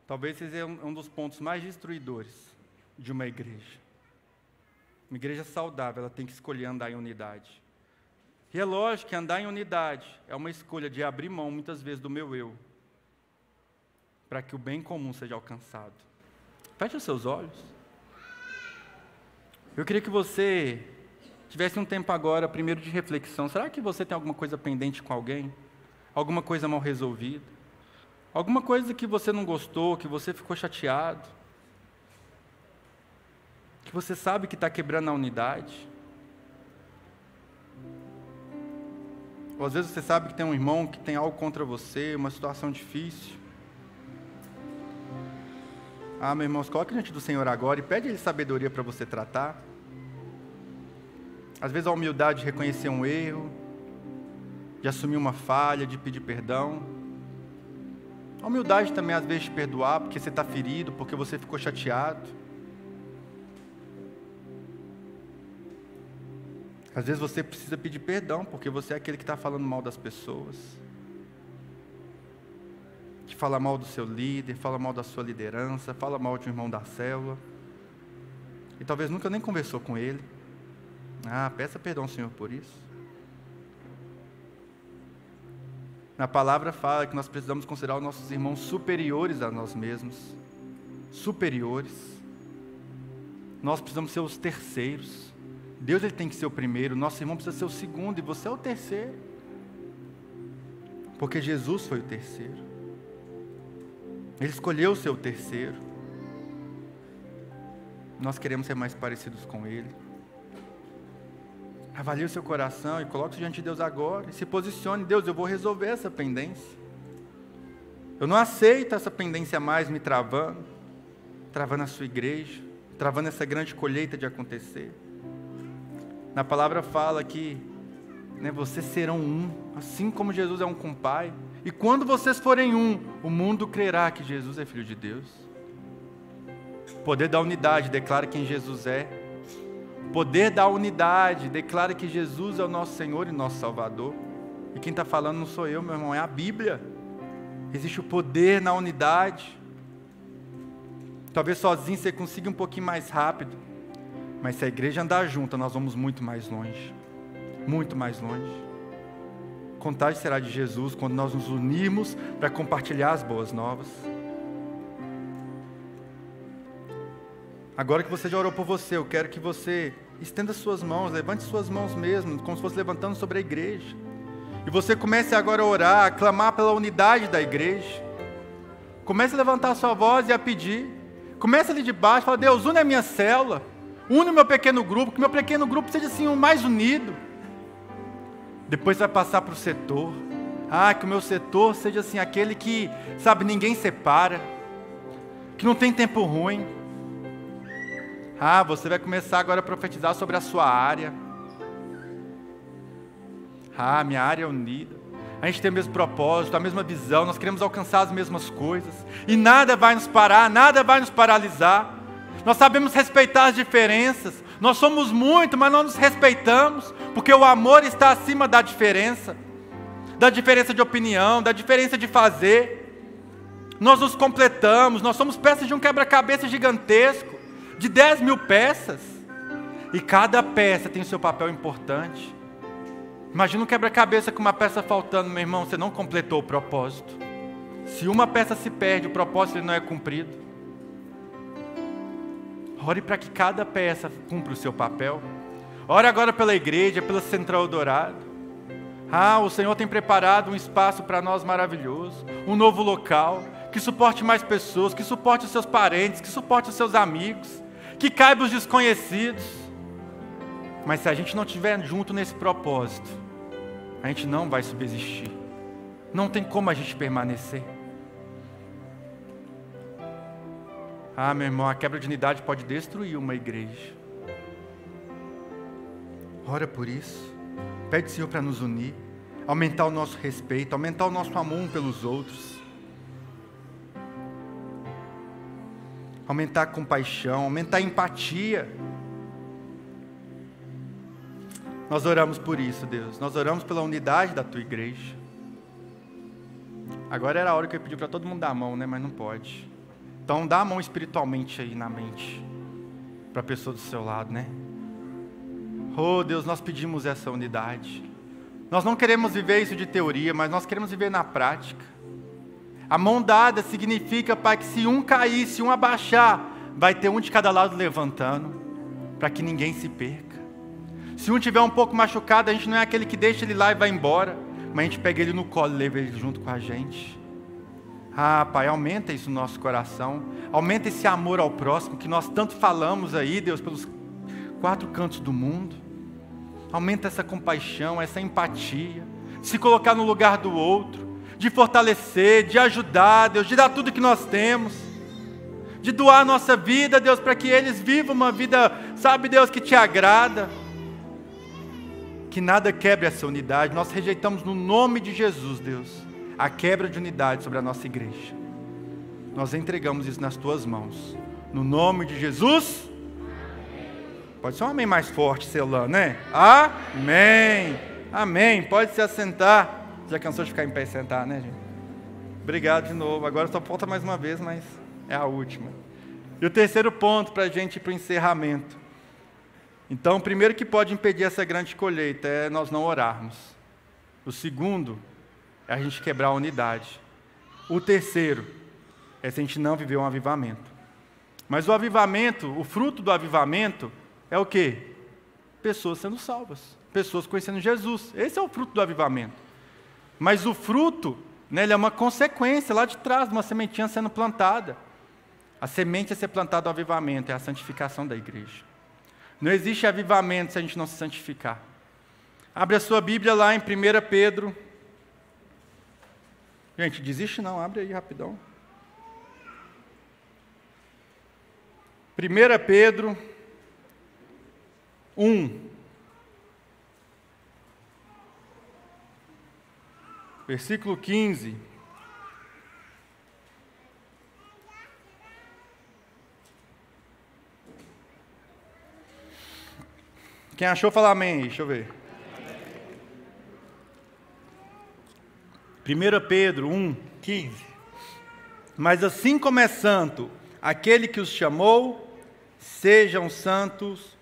Talvez seja um dos pontos mais destruidores de uma igreja. Uma igreja saudável, ela tem que escolher andar em unidade. E é lógico que andar em unidade é uma escolha de abrir mão, muitas vezes, do meu eu, para que o bem comum seja alcançado. Feche os seus olhos. Eu queria que você tivesse um tempo agora, primeiro de reflexão, será que você tem alguma coisa pendente com alguém? Alguma coisa mal resolvida? Alguma coisa que você não gostou, que você ficou chateado? Que você sabe que está quebrando a unidade? Ou às vezes você sabe que tem um irmão que tem algo contra você, uma situação difícil. Ah, meu irmão, coloque diante do Senhor agora e pede Ele sabedoria para você tratar. Às vezes a humildade de reconhecer um erro, de assumir uma falha, de pedir perdão. A humildade também, às vezes, de perdoar porque você está ferido, porque você ficou chateado. Às vezes você precisa pedir perdão porque você é aquele que está falando mal das pessoas. Que fala mal do seu líder, fala mal da sua liderança, fala mal de um irmão da célula. E talvez nunca nem conversou com ele. Ah, peça perdão, Senhor, por isso. Na palavra fala que nós precisamos considerar os nossos irmãos superiores a nós mesmos. Superiores. Nós precisamos ser os terceiros. Deus ele tem que ser o primeiro, nosso irmão precisa ser o segundo e você é o terceiro. Porque Jesus foi o terceiro. Ele escolheu o terceiro. Nós queremos ser mais parecidos com ele. Avalie o seu coração e coloque-se diante de Deus agora. E se posicione, Deus, eu vou resolver essa pendência. Eu não aceito essa pendência mais me travando, travando a sua igreja, travando essa grande colheita de acontecer. Na palavra fala que né, vocês serão um, assim como Jesus é um com o Pai. E quando vocês forem um, o mundo crerá que Jesus é Filho de Deus. O poder da unidade declara quem Jesus é poder da unidade declara que Jesus é o nosso Senhor e nosso Salvador. E quem está falando não sou eu, meu irmão, é a Bíblia. Existe o poder na unidade. Talvez sozinho você consiga um pouquinho mais rápido. Mas se a igreja andar junta, nós vamos muito mais longe. Muito mais longe. Contagem será de Jesus quando nós nos unirmos para compartilhar as boas novas. Agora que você já orou por você, eu quero que você estenda suas mãos, levante suas mãos mesmo, como se fosse levantando sobre a igreja. E você comece agora a orar, a clamar pela unidade da igreja. Comece a levantar sua voz e a pedir. Comece ali de baixo, fala, Deus, une a minha célula, une o meu pequeno grupo, que meu pequeno grupo seja assim o mais unido. Depois vai passar para o setor. Ah, que o meu setor seja assim aquele que, sabe, ninguém separa, que não tem tempo ruim. Ah, você vai começar agora a profetizar sobre a sua área. Ah, minha área é unida. A gente tem o mesmo propósito, a mesma visão, nós queremos alcançar as mesmas coisas. E nada vai nos parar, nada vai nos paralisar. Nós sabemos respeitar as diferenças. Nós somos muito, mas não nos respeitamos, porque o amor está acima da diferença da diferença de opinião, da diferença de fazer. Nós nos completamos, nós somos peças de um quebra-cabeça gigantesco, de 10 mil peças. E cada peça tem o seu papel importante. Imagina um quebra-cabeça com uma peça faltando, meu irmão, você não completou o propósito. Se uma peça se perde, o propósito não é cumprido. Ore para que cada peça cumpra o seu papel. Ore agora pela igreja, pela Central Dourado. Ah, o Senhor tem preparado um espaço para nós maravilhoso, um novo local, que suporte mais pessoas, que suporte os seus parentes, que suporte os seus amigos, que caiba os desconhecidos. Mas se a gente não estiver junto nesse propósito, a gente não vai subsistir. Não tem como a gente permanecer. Ah, meu irmão, a quebra de unidade pode destruir uma igreja. Ora por isso. Pede, Senhor, para nos unir, aumentar o nosso respeito, aumentar o nosso amor um pelos outros. Aumentar a compaixão, aumentar a empatia. Nós oramos por isso, Deus. Nós oramos pela unidade da tua igreja. Agora era a hora que eu pedi para todo mundo dar a mão, né? Mas não pode. Então dá a mão espiritualmente aí na mente. Para a pessoa do seu lado, né? Oh, Deus, nós pedimos essa unidade. Nós não queremos viver isso de teoria, mas nós queremos viver na prática. A mão dada significa, Pai, que se um cair, se um abaixar, vai ter um de cada lado levantando, para que ninguém se perca. Se um tiver um pouco machucado, a gente não é aquele que deixa ele lá e vai embora, mas a gente pega ele no colo e leva ele junto com a gente. Ah, Pai, aumenta isso no nosso coração, aumenta esse amor ao próximo que nós tanto falamos aí, Deus, pelos quatro cantos do mundo. Aumenta essa compaixão, essa empatia, se colocar no lugar do outro, de fortalecer, de ajudar, Deus, de dar tudo que nós temos, de doar a nossa vida, Deus, para que eles vivam uma vida, sabe, Deus, que te agrada. Que nada quebre essa unidade. Nós rejeitamos no nome de Jesus, Deus, a quebra de unidade sobre a nossa igreja. Nós entregamos isso nas tuas mãos. No nome de Jesus. Pode ser um amém mais forte, selando, né? Amém. Amém. Pode se assentar. Já cansou de ficar em pé e sentar, né, gente? Obrigado de novo. Agora só falta mais uma vez, mas é a última. E o terceiro ponto para a gente ir para o encerramento. Então, o primeiro que pode impedir essa grande colheita é nós não orarmos. O segundo é a gente quebrar a unidade. O terceiro é se a gente não viver um avivamento. Mas o avivamento, o fruto do avivamento, é o que? Pessoas sendo salvas, pessoas conhecendo Jesus. Esse é o fruto do avivamento. Mas o fruto, né, ele é uma consequência lá de trás, uma sementinha sendo plantada. A semente a ser plantada ao avivamento é a santificação da igreja. Não existe avivamento se a gente não se santificar. Abre a sua Bíblia lá em 1 Pedro. Gente, desiste não, abre aí rapidão. 1 Pedro 1. Versículo 15. Quem achou, fala amém. Deixa eu ver. 1 Pedro 1, 15. Mas assim como é santo aquele que os chamou, sejam santos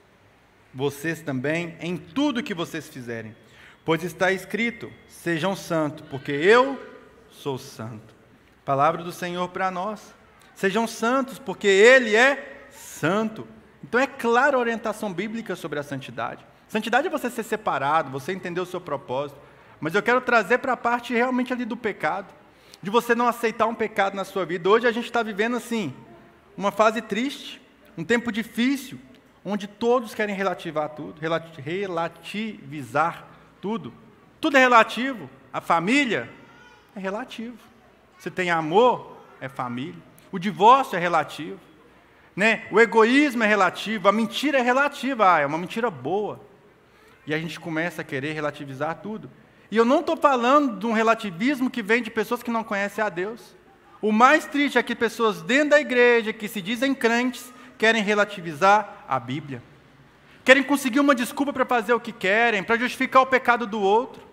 vocês também, em tudo que vocês fizerem. Pois está escrito: sejam santos, porque eu sou santo. Palavra do Senhor para nós. Sejam santos, porque Ele é santo. Então é clara a orientação bíblica sobre a santidade. Santidade é você ser separado, você entender o seu propósito. Mas eu quero trazer para a parte realmente ali do pecado. de você não aceitar um pecado na sua vida. Hoje a gente está vivendo assim, uma fase triste, um tempo difícil, onde todos querem relativar tudo, relativizar tudo. Tudo é relativo. A família é relativo. Se tem amor, é família. O divórcio é relativo. Né? O egoísmo é relativo, a mentira é relativa, ah, é uma mentira boa. E a gente começa a querer relativizar tudo. E eu não estou falando de um relativismo que vem de pessoas que não conhecem a Deus. O mais triste é que pessoas dentro da igreja, que se dizem crentes, querem relativizar a Bíblia. Querem conseguir uma desculpa para fazer o que querem, para justificar o pecado do outro.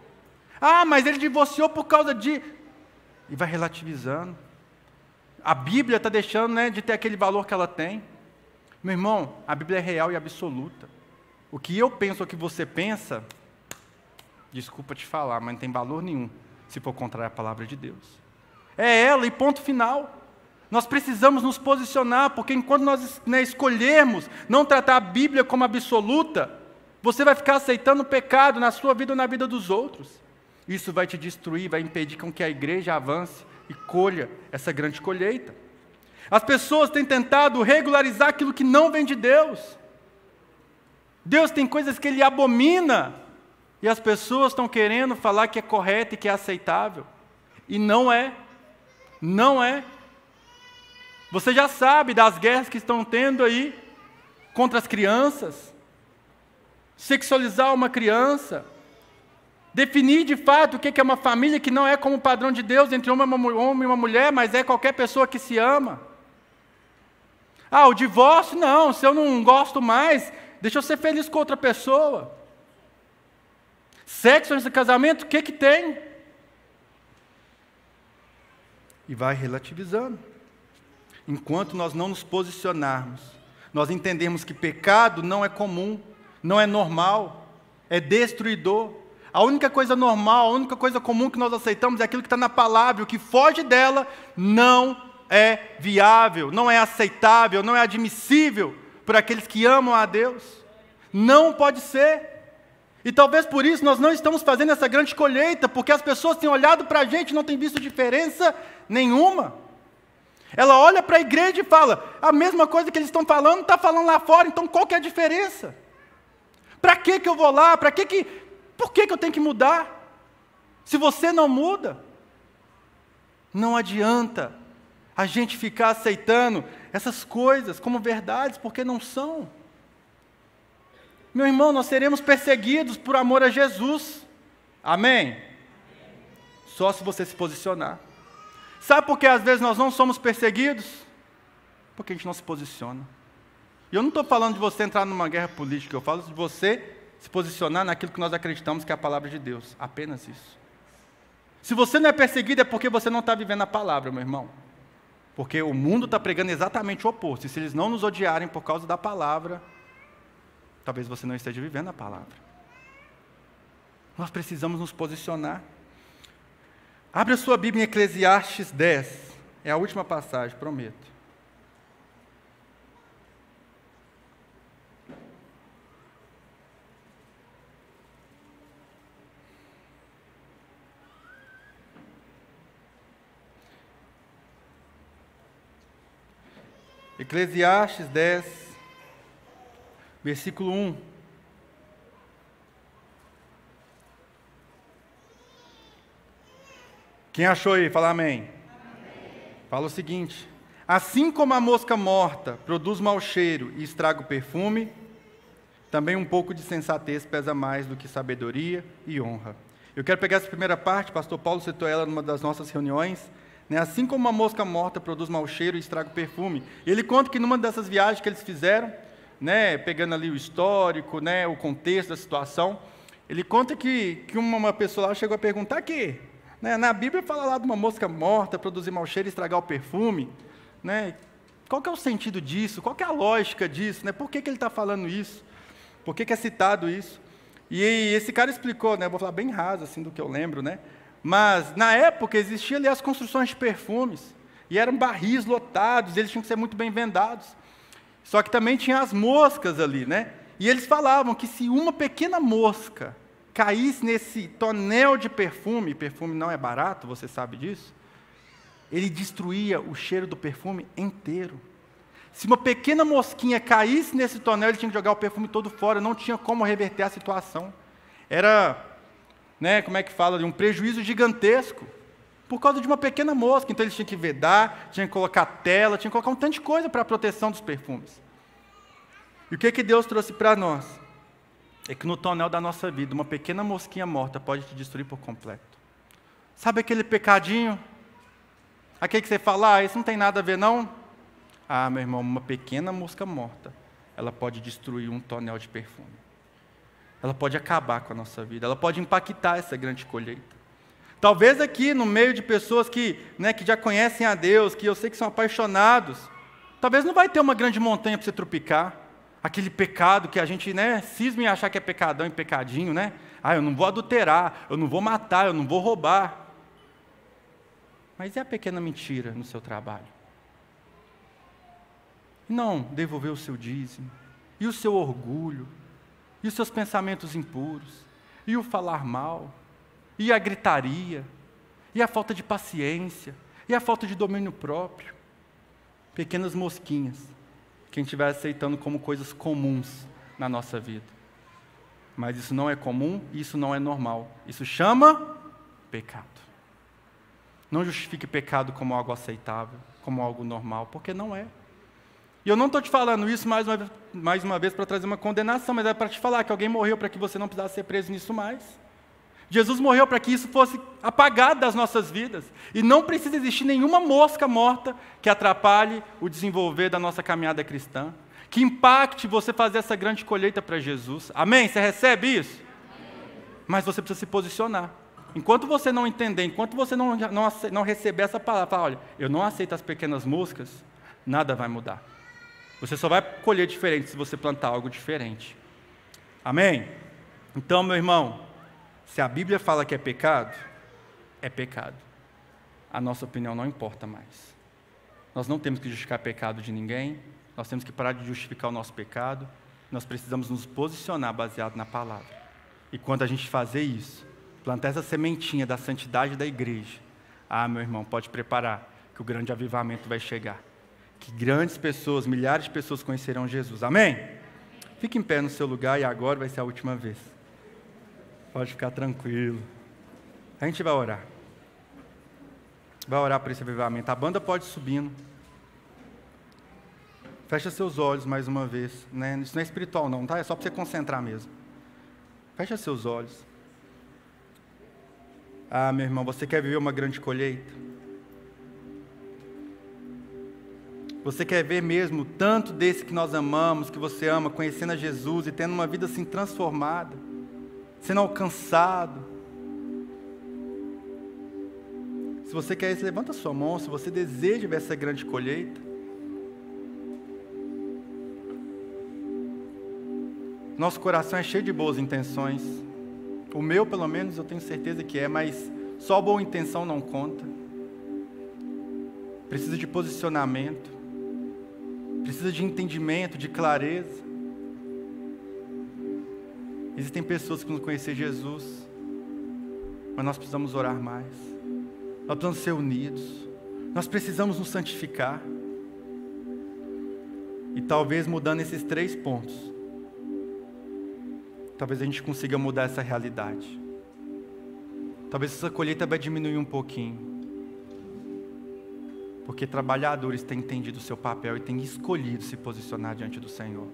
Ah, mas ele divorciou por causa de. E vai relativizando. A Bíblia está deixando né, de ter aquele valor que ela tem. Meu irmão, a Bíblia é real e absoluta. O que eu penso, o que você pensa, desculpa te falar, mas não tem valor nenhum se for contrário à palavra de Deus. É ela e ponto final. Nós precisamos nos posicionar, porque enquanto nós né, escolhermos não tratar a Bíblia como absoluta, você vai ficar aceitando o pecado na sua vida ou na vida dos outros. Isso vai te destruir, vai impedir com que a igreja avance e colha essa grande colheita. As pessoas têm tentado regularizar aquilo que não vem de Deus. Deus tem coisas que Ele abomina, e as pessoas estão querendo falar que é correto e que é aceitável. E não é. Não é. Você já sabe das guerras que estão tendo aí contra as crianças. Sexualizar uma criança. Definir de fato o que é uma família que não é como o padrão de Deus entre um homem e uma mulher, mas é qualquer pessoa que se ama. Ah, o divórcio, não, se eu não gosto mais, deixa eu ser feliz com outra pessoa. Sexo antes do casamento, o que, que tem? E vai relativizando. Enquanto nós não nos posicionarmos, nós entendemos que pecado não é comum, não é normal, é destruidor. A única coisa normal, a única coisa comum que nós aceitamos é aquilo que está na palavra, o que foge dela não é viável, não é aceitável, não é admissível por aqueles que amam a Deus. Não pode ser. E talvez por isso nós não estamos fazendo essa grande colheita, porque as pessoas têm olhado para a gente e não têm visto diferença nenhuma. Ela olha para a igreja e fala: a mesma coisa que eles estão falando, está falando lá fora, então qual que é a diferença? Para que, que eu vou lá? Para que que. Por que, que eu tenho que mudar? Se você não muda, não adianta a gente ficar aceitando essas coisas como verdades, porque não são. Meu irmão, nós seremos perseguidos por amor a Jesus. Amém? Só se você se posicionar. Sabe por que às vezes nós não somos perseguidos? Porque a gente não se posiciona. E eu não estou falando de você entrar numa guerra política, eu falo de você se posicionar naquilo que nós acreditamos que é a palavra de Deus. Apenas isso. Se você não é perseguido, é porque você não está vivendo a palavra, meu irmão. Porque o mundo está pregando exatamente o oposto. E se eles não nos odiarem por causa da palavra, talvez você não esteja vivendo a palavra. Nós precisamos nos posicionar. Abre a sua Bíblia em Eclesiastes 10. É a última passagem, prometo. Eclesiastes 10, versículo 1. Quem achou aí? Fala amém. amém. Fala o seguinte: Assim como a mosca morta produz mau cheiro e estraga o perfume, também um pouco de sensatez pesa mais do que sabedoria e honra. Eu quero pegar essa primeira parte, pastor Paulo citou ela numa das nossas reuniões, né? Assim como uma mosca morta produz mau cheiro e estraga o perfume. Ele conta que numa dessas viagens que eles fizeram, né, pegando ali o histórico, né, o contexto da situação, ele conta que, que uma pessoa lá chegou a perguntar que né, na Bíblia fala lá de uma mosca morta produzir mau cheiro e estragar o perfume. Né? Qual que é o sentido disso? Qual que é a lógica disso? Né? Por que, que ele está falando isso? Por que, que é citado isso? E esse cara explicou, né? vou falar bem raso assim do que eu lembro, né? Mas, na época, existiam ali as construções de perfumes. E eram barris lotados, eles tinham que ser muito bem vendados. Só que também tinha as moscas ali, né? E eles falavam que se uma pequena mosca caísse nesse tonel de perfume, perfume não é barato, você sabe disso, ele destruía o cheiro do perfume inteiro. Se uma pequena mosquinha caísse nesse tonel, ele tinha que jogar o perfume todo fora, não tinha como reverter a situação. Era, né, como é que fala, um prejuízo gigantesco por causa de uma pequena mosca. Então eles tinham que vedar, tinham que colocar tela, tinham que colocar um tanto de coisa para a proteção dos perfumes. E o que, que Deus trouxe para nós? É que no tonel da nossa vida, uma pequena mosquinha morta pode te destruir por completo. Sabe aquele pecadinho? Aquele que você fala, ah, isso não tem nada a ver, não? Ah, meu irmão, uma pequena mosca morta, ela pode destruir um tonel de perfume. Ela pode acabar com a nossa vida, ela pode impactar essa grande colheita. Talvez aqui, no meio de pessoas que, né, que já conhecem a Deus, que eu sei que são apaixonados, talvez não vai ter uma grande montanha para você tropicar. Aquele pecado que a gente né, cisma em achar que é pecadão e pecadinho, né? Ah, eu não vou adulterar, eu não vou matar, eu não vou roubar. Mas e a pequena mentira no seu trabalho? não devolver o seu dízimo, e o seu orgulho, e os seus pensamentos impuros, e o falar mal, e a gritaria, e a falta de paciência, e a falta de domínio próprio. Pequenas mosquinhas que a gente vai aceitando como coisas comuns na nossa vida. Mas isso não é comum, isso não é normal. Isso chama pecado. Não justifique pecado como algo aceitável, como algo normal, porque não é. E eu não estou te falando isso mais uma, mais uma vez para trazer uma condenação, mas é para te falar que alguém morreu para que você não precisasse ser preso nisso mais. Jesus morreu para que isso fosse apagado das nossas vidas. E não precisa existir nenhuma mosca morta que atrapalhe o desenvolver da nossa caminhada cristã, que impacte você fazer essa grande colheita para Jesus. Amém? Você recebe isso? Mas você precisa se posicionar. Enquanto você não entender, enquanto você não, não, não receber essa palavra, olha, eu não aceito as pequenas moscas, nada vai mudar. Você só vai colher diferente se você plantar algo diferente. Amém? Então, meu irmão, se a Bíblia fala que é pecado, é pecado. A nossa opinião não importa mais. Nós não temos que justificar pecado de ninguém, nós temos que parar de justificar o nosso pecado, nós precisamos nos posicionar baseado na palavra. E quando a gente fazer isso, plantar essa sementinha da santidade da igreja, ah, meu irmão, pode preparar, que o grande avivamento vai chegar que grandes pessoas, milhares de pessoas conhecerão Jesus. Amém? Fique em pé no seu lugar e agora vai ser a última vez. Pode ficar tranquilo. A gente vai orar. Vai orar por esse avivamento. A banda pode ir subindo. Fecha seus olhos mais uma vez. Né? Isso não é espiritual, não, tá? É só para você concentrar mesmo. Fecha seus olhos. Ah, meu irmão, você quer viver uma grande colheita? Você quer ver mesmo tanto desse que nós amamos, que você ama, conhecendo a Jesus e tendo uma vida assim transformada, sendo alcançado. Se você quer isso, levanta sua mão. Se você deseja ver essa grande colheita, nosso coração é cheio de boas intenções. O meu, pelo menos, eu tenho certeza que é, mas só boa intenção não conta. Precisa de posicionamento precisa de entendimento, de clareza. Existem pessoas que não conhecem Jesus, mas nós precisamos orar mais. Nós precisamos ser unidos. Nós precisamos nos santificar. E talvez mudando esses três pontos, talvez a gente consiga mudar essa realidade. Talvez essa colheita vai diminuir um pouquinho. Porque trabalhadores têm entendido o seu papel e têm escolhido se posicionar diante do Senhor.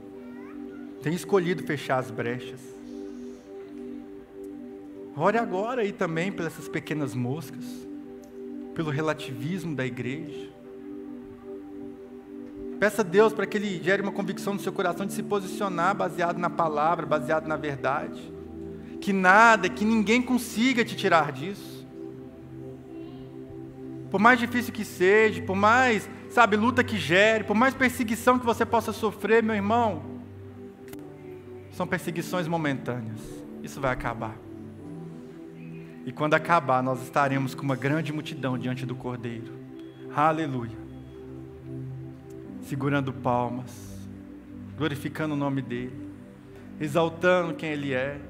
Têm escolhido fechar as brechas. Ore agora aí também pelas essas pequenas moscas, pelo relativismo da igreja. Peça a Deus para que Ele gere uma convicção no seu coração de se posicionar baseado na palavra, baseado na verdade. Que nada, que ninguém consiga te tirar disso por mais difícil que seja, por mais, sabe, luta que gere, por mais perseguição que você possa sofrer, meu irmão, são perseguições momentâneas. Isso vai acabar. E quando acabar, nós estaremos com uma grande multidão diante do Cordeiro. Aleluia. Segurando palmas, glorificando o nome dEle, exaltando quem Ele é,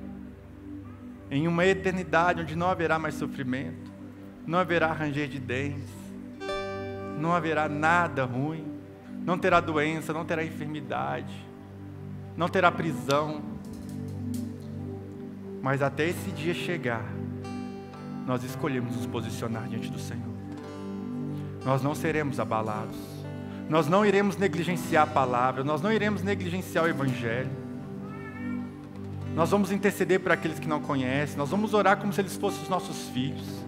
em uma eternidade onde não haverá mais sofrimento, não haverá ranger de dentes, não haverá nada ruim, não terá doença, não terá enfermidade, não terá prisão. Mas até esse dia chegar, nós escolhemos nos posicionar diante do Senhor. Nós não seremos abalados, nós não iremos negligenciar a palavra, nós não iremos negligenciar o Evangelho. Nós vamos interceder por aqueles que não conhecem, nós vamos orar como se eles fossem os nossos filhos.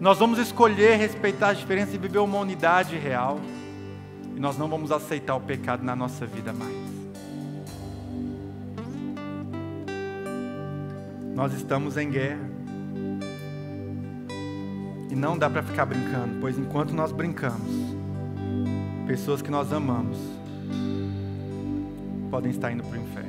Nós vamos escolher respeitar as diferenças e viver uma unidade real. E nós não vamos aceitar o pecado na nossa vida mais. Nós estamos em guerra. E não dá para ficar brincando, pois enquanto nós brincamos, pessoas que nós amamos podem estar indo para o inferno.